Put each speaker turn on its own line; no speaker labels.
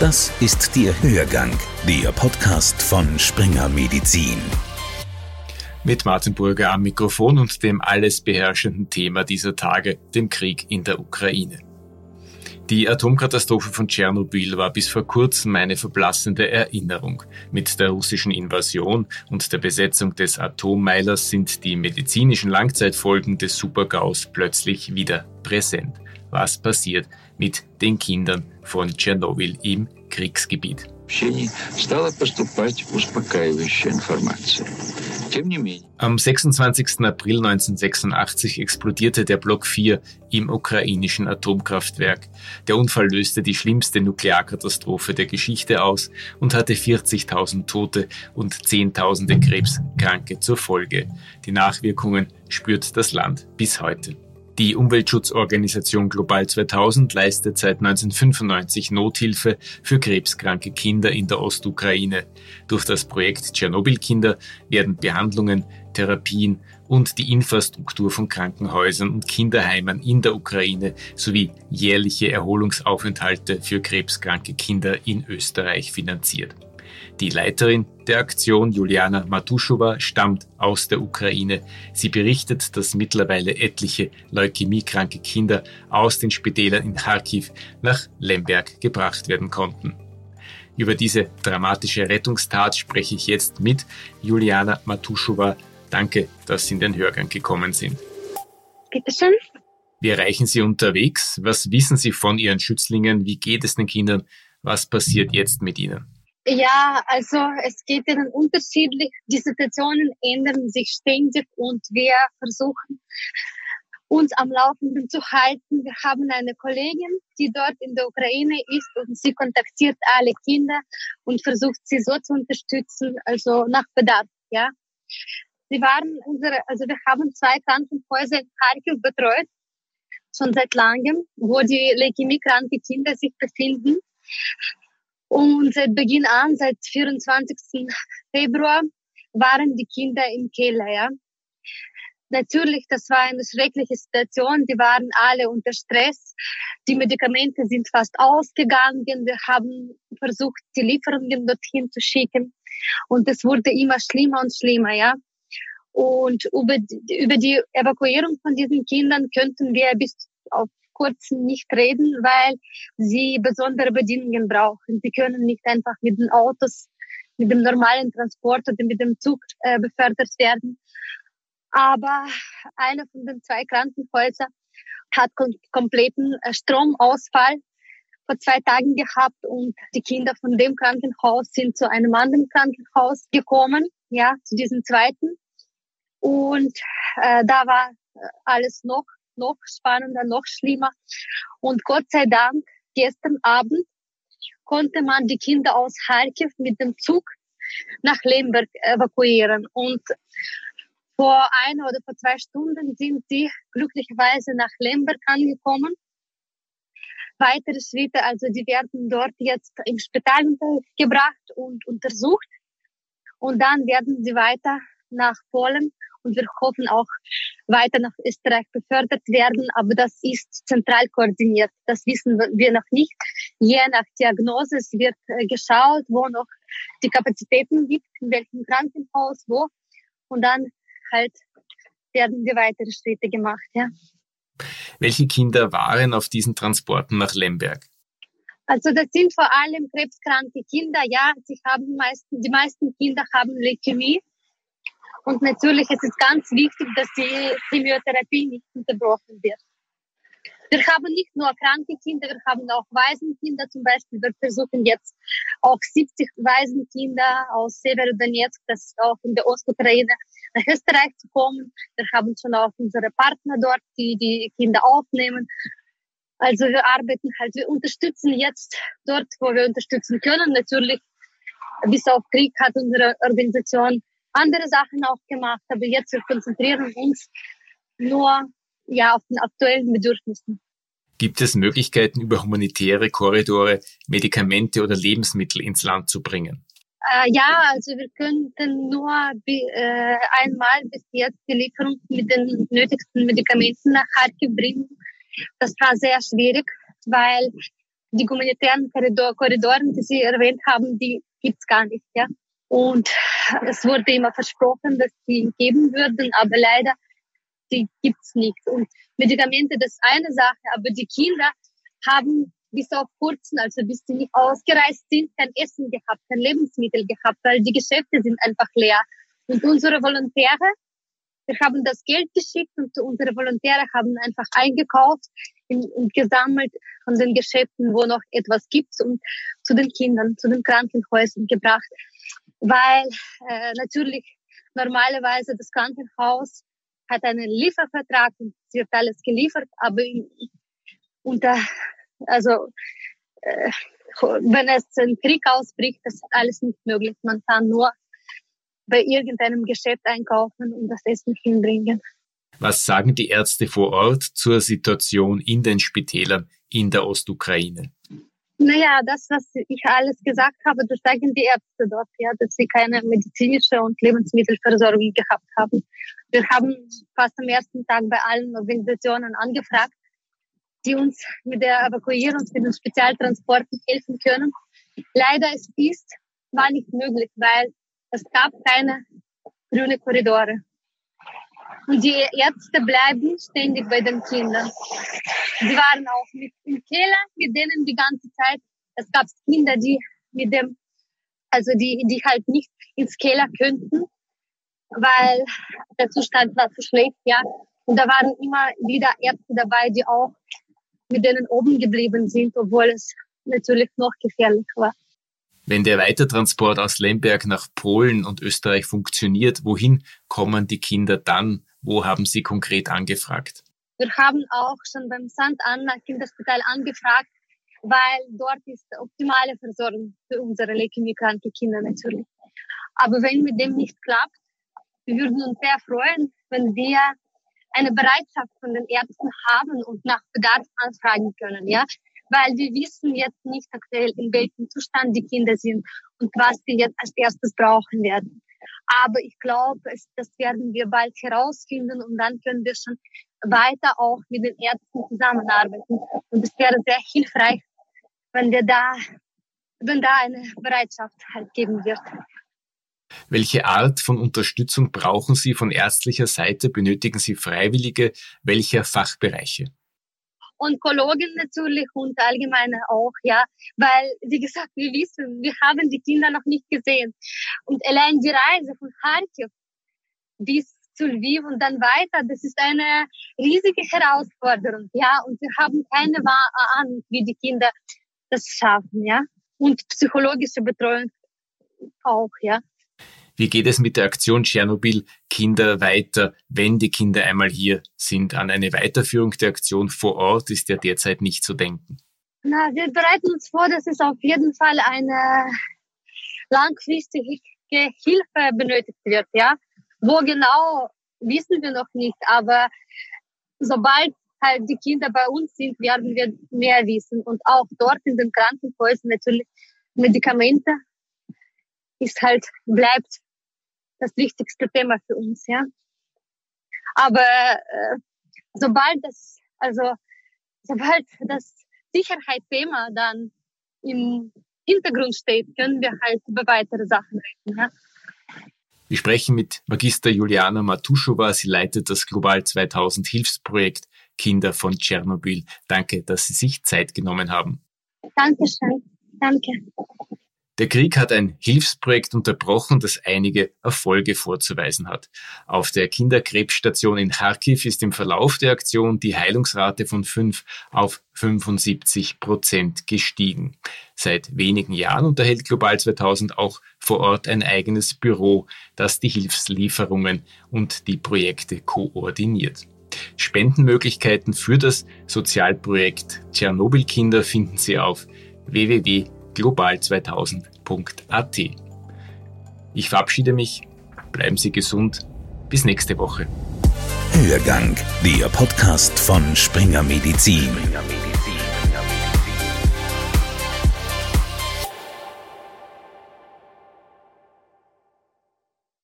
Das ist der Hörgang, der Podcast von Springer Medizin.
Mit Martin Burger am Mikrofon und dem alles beherrschenden Thema dieser Tage, dem Krieg in der Ukraine. Die Atomkatastrophe von Tschernobyl war bis vor kurzem eine verblassende Erinnerung. Mit der russischen Invasion und der Besetzung des Atommeilers sind die medizinischen Langzeitfolgen des Supergaus plötzlich wieder präsent. Was passiert mit den Kindern von Tschernobyl im Kriegsgebiet? Am 26. April 1986 explodierte der Block 4 im ukrainischen Atomkraftwerk. Der Unfall löste die schlimmste Nuklearkatastrophe der Geschichte aus und hatte 40.000 Tote und Zehntausende Krebskranke zur Folge. Die Nachwirkungen spürt das Land bis heute. Die Umweltschutzorganisation Global 2000 leistet seit 1995 Nothilfe für krebskranke Kinder in der Ostukraine. Durch das Projekt Tschernobyl-Kinder werden Behandlungen, Therapien und die Infrastruktur von Krankenhäusern und Kinderheimen in der Ukraine sowie jährliche Erholungsaufenthalte für krebskranke Kinder in Österreich finanziert. Die Leiterin der Aktion, Juliana Matuschowa, stammt aus der Ukraine. Sie berichtet, dass mittlerweile etliche leukämiekranke Kinder aus den Spitälern in Kharkiv nach Lemberg gebracht werden konnten. Über diese dramatische Rettungstat spreche ich jetzt mit Juliana Matuschowa. Danke, dass Sie in den Hörgang gekommen sind.
Bitte schön.
Wir erreichen Sie unterwegs. Was wissen Sie von Ihren Schützlingen? Wie geht es den Kindern? Was passiert jetzt mit ihnen?
Ja, also es geht ihnen unterschiedlich. Die Situationen ändern sich ständig und wir versuchen uns am Laufenden zu halten. Wir haben eine Kollegin, die dort in der Ukraine ist und sie kontaktiert alle Kinder und versucht sie so zu unterstützen, also nach Bedarf, ja. Sie waren unsere, also wir haben zwei Krankenhäuser in Kharkiv betreut, schon seit langem, wo die leukämiekranke Kinder sich befinden. Und seit Beginn an, seit 24. Februar, waren die Kinder im Keller, ja. Natürlich, das war eine schreckliche Situation. Die waren alle unter Stress. Die Medikamente sind fast ausgegangen. Wir haben versucht, die Lieferungen dorthin zu schicken. Und es wurde immer schlimmer und schlimmer, ja. Und über die, über die Evakuierung von diesen Kindern könnten wir bis auf kurz nicht reden, weil sie besondere Bedingungen brauchen. Sie können nicht einfach mit den Autos, mit dem normalen Transport oder mit dem Zug äh, befördert werden. Aber einer von den zwei Krankenhäusern hat kom kompletten äh, Stromausfall vor zwei Tagen gehabt und die Kinder von dem Krankenhaus sind zu einem anderen Krankenhaus gekommen, ja, zu diesem zweiten. Und äh, da war äh, alles noch noch spannender, noch schlimmer. Und Gott sei Dank, gestern Abend konnte man die Kinder aus Kharkiv mit dem Zug nach Lemberg evakuieren. Und vor einer oder vor zwei Stunden sind sie glücklicherweise nach Lemberg angekommen. Weitere Schritte, also die werden dort jetzt im Spital gebracht und untersucht. Und dann werden sie weiter nach Polen und wir hoffen auch weiter nach Österreich befördert werden. Aber das ist zentral koordiniert. Das wissen wir noch nicht. Je nach Diagnose wird äh, geschaut, wo noch die Kapazitäten gibt, in welchem Krankenhaus, wo. Und dann halt werden die weitere Schritte gemacht, ja.
Welche Kinder waren auf diesen Transporten nach Lemberg?
Also das sind vor allem krebskranke Kinder. Ja, sie haben meisten, die meisten Kinder haben Leukämie. Und natürlich ist es ganz wichtig, dass die Chemiotherapie nicht unterbrochen wird. Wir haben nicht nur kranke Kinder, wir haben auch Waisenkinder zum Beispiel. Wir versuchen jetzt auch 70 Waisenkinder aus Severodonetsk, das ist auch in der Ostukraine, nach Österreich zu kommen. Wir haben schon auch unsere Partner dort, die die Kinder aufnehmen. Also wir arbeiten halt, wir unterstützen jetzt dort, wo wir unterstützen können. Natürlich, bis auf Krieg hat unsere Organisation andere Sachen auch gemacht, aber jetzt wir konzentrieren uns nur ja auf den aktuellen Bedürfnissen.
Gibt es Möglichkeiten, über humanitäre Korridore Medikamente oder Lebensmittel ins Land zu bringen?
Äh, ja, also wir könnten nur äh, einmal bis jetzt die Lieferung mit den nötigsten Medikamenten nach Kharkiv bringen. Das war sehr schwierig, weil die humanitären Korridor, Korridoren, die Sie erwähnt haben, die gibt's gar nicht, ja. Und es wurde immer versprochen, dass die geben würden, aber leider, die gibt's nicht. Und Medikamente, das ist eine Sache, aber die Kinder haben bis auf kurzen, also bis sie nicht ausgereist sind, kein Essen gehabt, kein Lebensmittel gehabt, weil die Geschäfte sind einfach leer. Und unsere Volontäre, wir haben das Geld geschickt und unsere Volontäre haben einfach eingekauft und gesammelt von den Geschäften, wo noch etwas gibt und zu den Kindern, zu den Krankenhäusern gebracht. Weil äh, natürlich normalerweise das Krankenhaus hat einen Liefervertrag und wird alles geliefert, aber unter, also äh, wenn es ein Krieg ausbricht, das ist alles nicht möglich. Man kann nur bei irgendeinem Geschäft einkaufen und das Essen hinbringen.
Was sagen die Ärzte vor Ort zur Situation in den Spitälern in der Ostukraine?
Naja, das, was ich alles gesagt habe, das sagen die Ärzte dort, ja, dass sie keine medizinische und Lebensmittelversorgung gehabt haben. Wir haben fast am ersten Tag bei allen Organisationen angefragt, die uns mit der Evakuierung, mit den Spezialtransporten helfen können. Leider ist, war nicht möglich, weil es gab keine grüne Korridore. Und die Ärzte bleiben ständig bei den Kindern. Sie waren auch mit im Keller mit denen die ganze Zeit. Es gab Kinder, die mit dem, also die, die halt nicht ins Keller könnten, weil der Zustand war zu schlecht, ja. Und da waren immer wieder Ärzte dabei, die auch mit denen oben geblieben sind, obwohl es natürlich noch gefährlich war.
Wenn der Weitertransport aus Lemberg nach Polen und Österreich funktioniert, wohin kommen die Kinder dann? Wo haben Sie konkret angefragt?
Wir haben auch schon beim St. Anna Kinderspital angefragt, weil dort ist optimale Versorgung für unsere leukämiekranke Kinder natürlich. Aber wenn mit dem nicht klappt, wir würden uns sehr freuen, wenn wir eine Bereitschaft von den Ärzten haben und nach Bedarf anfragen können, ja weil wir wissen jetzt nicht aktuell, in welchem Zustand die Kinder sind und was sie jetzt als erstes brauchen werden. Aber ich glaube, das werden wir bald herausfinden und dann können wir schon weiter auch mit den Ärzten zusammenarbeiten. Und es wäre sehr hilfreich, wenn wir da, wenn da eine Bereitschaft halt geben wird.
Welche Art von Unterstützung brauchen Sie von ärztlicher Seite? Benötigen Sie Freiwillige? Welcher Fachbereiche?
Onkologin natürlich und allgemeine auch, ja, weil, wie gesagt, wir wissen, wir haben die Kinder noch nicht gesehen. Und allein die Reise von Kharkiv bis zu Lviv und dann weiter, das ist eine riesige Herausforderung, ja, und wir haben keine Ahnung, wie die Kinder das schaffen, ja, und psychologische Betreuung auch, ja.
Wie geht es mit der Aktion Tschernobyl Kinder weiter, wenn die Kinder einmal hier sind? An eine Weiterführung der Aktion vor Ort ist ja derzeit nicht zu denken.
Na, wir bereiten uns vor, dass es auf jeden Fall eine langfristige Hilfe benötigt wird, ja. Wo genau, wissen wir noch nicht, aber sobald halt die Kinder bei uns sind, werden wir mehr wissen und auch dort in den Krankenhäusern natürlich Medikamente ist halt, bleibt das wichtigste Thema für uns, ja. Aber äh, sobald das, also sobald das Sicherheitsthema dann im Hintergrund steht, können wir halt über weitere Sachen reden. Ja.
Wir sprechen mit Magister Juliana Matuschova. Sie leitet das Global 2000 Hilfsprojekt Kinder von Tschernobyl. Danke, dass Sie sich Zeit genommen haben.
Dankeschön. Danke.
Der Krieg hat ein Hilfsprojekt unterbrochen, das einige Erfolge vorzuweisen hat. Auf der Kinderkrebsstation in Kharkiv ist im Verlauf der Aktion die Heilungsrate von 5 auf 75 Prozent gestiegen. Seit wenigen Jahren unterhält Global 2000 auch vor Ort ein eigenes Büro, das die Hilfslieferungen und die Projekte koordiniert. Spendenmöglichkeiten für das Sozialprojekt Tschernobyl-Kinder finden Sie auf www global2000.at. Ich verabschiede mich, bleiben Sie gesund, bis nächste Woche.
Hörgang, der Podcast von Springer Medizin. Springer Medizin.